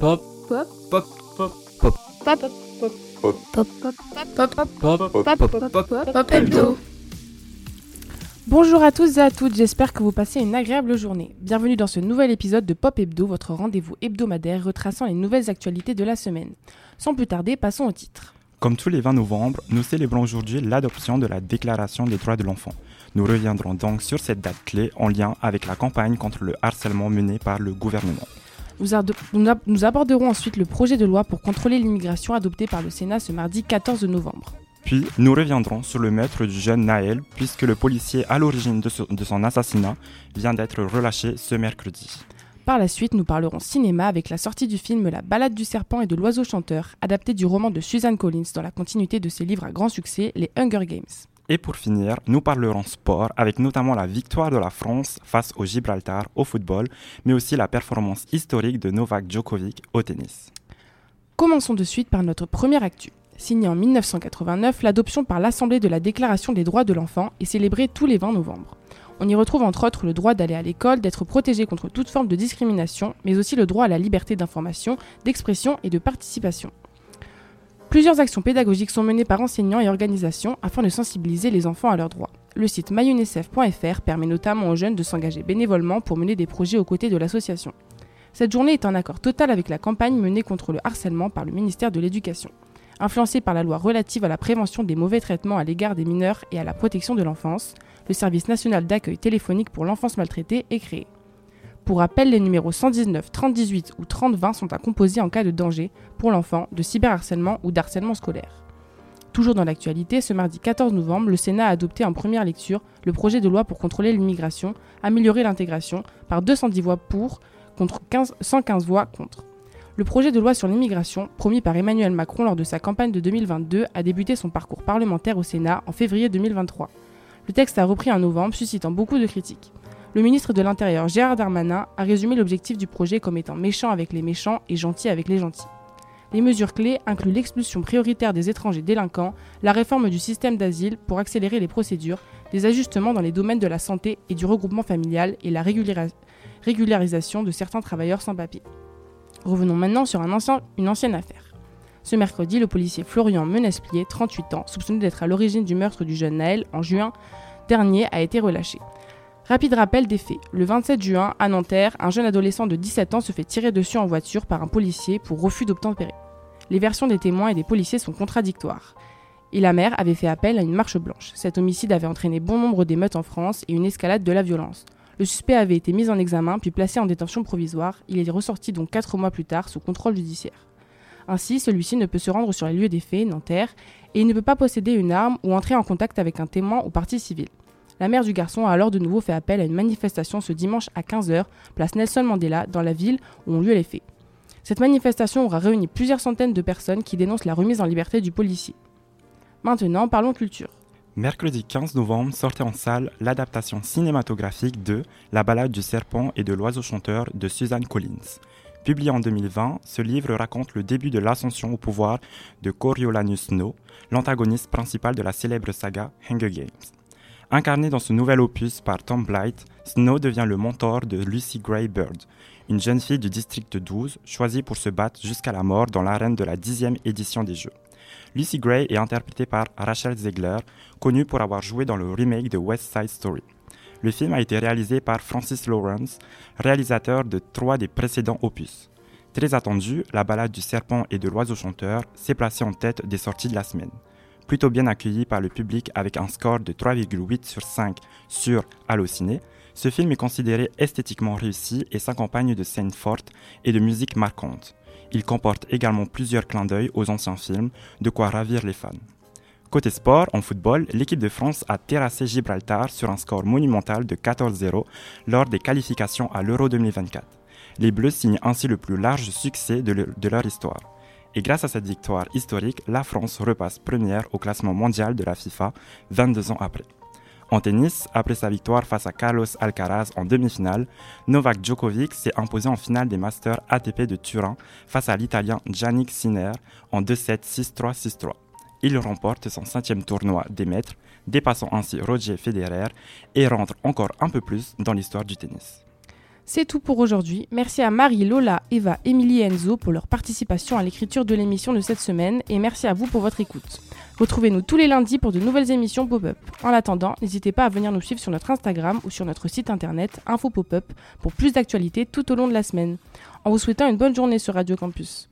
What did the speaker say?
Pop. Pop. Pop. Pop. Pop. Pop. Pop. Pop. Pop. Pop. Pop. Pop. Pop. Pop. Hebdo. Bonjour à tous et à toutes, j'espère que vous passez une agréable journée. Bienvenue dans ce nouvel épisode de Pop Hebdo, votre rendez-vous hebdomadaire retraçant les nouvelles actualités de la semaine. Sans plus tarder, passons au titre. Comme tous les 20 novembre, nous célébrons aujourd'hui l'adoption de la Déclaration des droits de l'enfant. Nous reviendrons donc sur cette date clé en lien avec la campagne contre le harcèlement menée par le gouvernement. Nous, aborderons ensuite le projet de loi pour contrôler l'immigration adopté par le Sénat ce mardi 14 novembre. Puis, nous reviendrons sur le meurtre du jeune Naël, puisque le policier à l'origine de son assassinat vient d'être relâché ce mercredi. Par la suite, nous parlerons cinéma avec la sortie du film La balade du serpent et de l'oiseau chanteur, adapté du roman de Suzanne Collins dans la continuité de ses livres à grand succès, Les Hunger Games. Et pour finir, nous parlerons sport avec notamment la victoire de la France face au Gibraltar au football, mais aussi la performance historique de Novak Djokovic au tennis. Commençons de suite par notre première actu. Signée en 1989, l'adoption par l'Assemblée de la Déclaration des droits de l'enfant est célébrée tous les 20 novembre. On y retrouve entre autres le droit d'aller à l'école, d'être protégé contre toute forme de discrimination, mais aussi le droit à la liberté d'information, d'expression et de participation. Plusieurs actions pédagogiques sont menées par enseignants et organisations afin de sensibiliser les enfants à leurs droits. Le site myunicef.fr permet notamment aux jeunes de s'engager bénévolement pour mener des projets aux côtés de l'association. Cette journée est en accord total avec la campagne menée contre le harcèlement par le ministère de l'Éducation. Influencée par la loi relative à la prévention des mauvais traitements à l'égard des mineurs et à la protection de l'enfance, le service national d'accueil téléphonique pour l'enfance maltraitée est créé. Pour rappel, les numéros 119, 3018 ou 3020 sont à composer en cas de danger pour l'enfant, de cyberharcèlement ou d'harcèlement scolaire. Toujours dans l'actualité, ce mardi 14 novembre, le Sénat a adopté en première lecture le projet de loi pour contrôler l'immigration, améliorer l'intégration, par 210 voix pour, contre 15 115 voix contre. Le projet de loi sur l'immigration, promis par Emmanuel Macron lors de sa campagne de 2022, a débuté son parcours parlementaire au Sénat en février 2023. Le texte a repris en novembre, suscitant beaucoup de critiques. Le ministre de l'Intérieur, Gérard Darmanin, a résumé l'objectif du projet comme étant méchant avec les méchants et gentil avec les gentils. Les mesures clés incluent l'expulsion prioritaire des étrangers délinquants, la réforme du système d'asile pour accélérer les procédures, des ajustements dans les domaines de la santé et du regroupement familial et la régularisation de certains travailleurs sans papier. Revenons maintenant sur une ancienne affaire. Ce mercredi, le policier Florian Menesplier, 38 ans, soupçonné d'être à l'origine du meurtre du jeune Naël en juin dernier, a été relâché. Rapide rappel des faits. Le 27 juin, à Nanterre, un jeune adolescent de 17 ans se fait tirer dessus en voiture par un policier pour refus d'obtempérer. Les versions des témoins et des policiers sont contradictoires. Et la mère avait fait appel à une marche blanche. Cet homicide avait entraîné bon nombre d'émeutes en France et une escalade de la violence. Le suspect avait été mis en examen puis placé en détention provisoire. Il est ressorti donc quatre mois plus tard sous contrôle judiciaire. Ainsi, celui-ci ne peut se rendre sur les lieux des faits, Nanterre, et il ne peut pas posséder une arme ou entrer en contact avec un témoin ou partie civile. La mère du garçon a alors de nouveau fait appel à une manifestation ce dimanche à 15h, place Nelson Mandela, dans la ville où ont lieu les faits. Cette manifestation aura réuni plusieurs centaines de personnes qui dénoncent la remise en liberté du policier. Maintenant, parlons culture. Mercredi 15 novembre sortait en salle l'adaptation cinématographique de La balade du serpent et de l'oiseau chanteur de Suzanne Collins. Publié en 2020, ce livre raconte le début de l'ascension au pouvoir de Coriolanus Snow, l'antagoniste principal de la célèbre saga Hunger Games. Incarné dans ce nouvel opus par Tom Blight, Snow devient le mentor de Lucy Gray Bird, une jeune fille du district 12 choisie pour se battre jusqu'à la mort dans l'arène de la dixième édition des Jeux. Lucy Gray est interprétée par Rachel Zegler, connue pour avoir joué dans le remake de West Side Story. Le film a été réalisé par Francis Lawrence, réalisateur de trois des précédents opus. Très attendu, la balade du serpent et de l'oiseau chanteur s'est placée en tête des sorties de la semaine. Plutôt bien accueilli par le public avec un score de 3,8 sur 5 sur Allociné, ce film est considéré esthétiquement réussi et s'accompagne de scènes fortes et de musique marquante. Il comporte également plusieurs clins d'œil aux anciens films, de quoi ravir les fans. Côté sport, en football, l'équipe de France a terrassé Gibraltar sur un score monumental de 14-0 lors des qualifications à l'Euro 2024. Les Bleus signent ainsi le plus large succès de, le- de leur histoire. Et grâce à cette victoire historique, la France repasse première au classement mondial de la FIFA 22 ans après. En tennis, après sa victoire face à Carlos Alcaraz en demi-finale, Novak Djokovic s'est imposé en finale des Masters ATP de Turin face à l'Italien Yannick Sinner en 2-7, 6-3, 6-3. Il remporte son cinquième tournoi des maîtres, dépassant ainsi Roger Federer et rentre encore un peu plus dans l'histoire du tennis. C'est tout pour aujourd'hui. Merci à Marie, Lola, Eva, Émilie et Enzo pour leur participation à l'écriture de l'émission de cette semaine et merci à vous pour votre écoute. Retrouvez-nous tous les lundis pour de nouvelles émissions pop-up. En attendant, n'hésitez pas à venir nous suivre sur notre Instagram ou sur notre site internet Info Pop-up pour plus d'actualités tout au long de la semaine. En vous souhaitant une bonne journée sur Radio Campus.